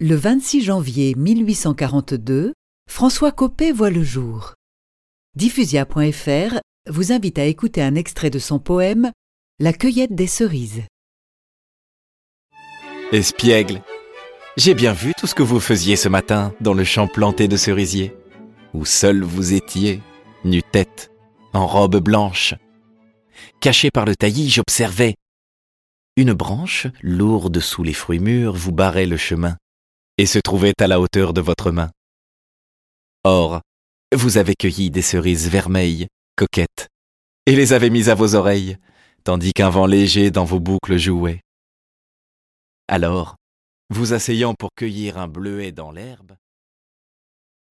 Le 26 janvier 1842, François Coppée voit le jour. Diffusia.fr vous invite à écouter un extrait de son poème La cueillette des cerises. Espiègle, j'ai bien vu tout ce que vous faisiez ce matin dans le champ planté de cerisiers, où seul vous étiez, nu-tête, en robe blanche. Caché par le taillis, j'observais. Une branche, lourde sous les fruits mûrs, vous barrait le chemin et se trouvait à la hauteur de votre main. Or, vous avez cueilli des cerises vermeilles, coquettes, et les avez mises à vos oreilles, tandis qu'un vent léger dans vos boucles jouait. Alors, vous asseyant pour cueillir un bleuet dans l'herbe,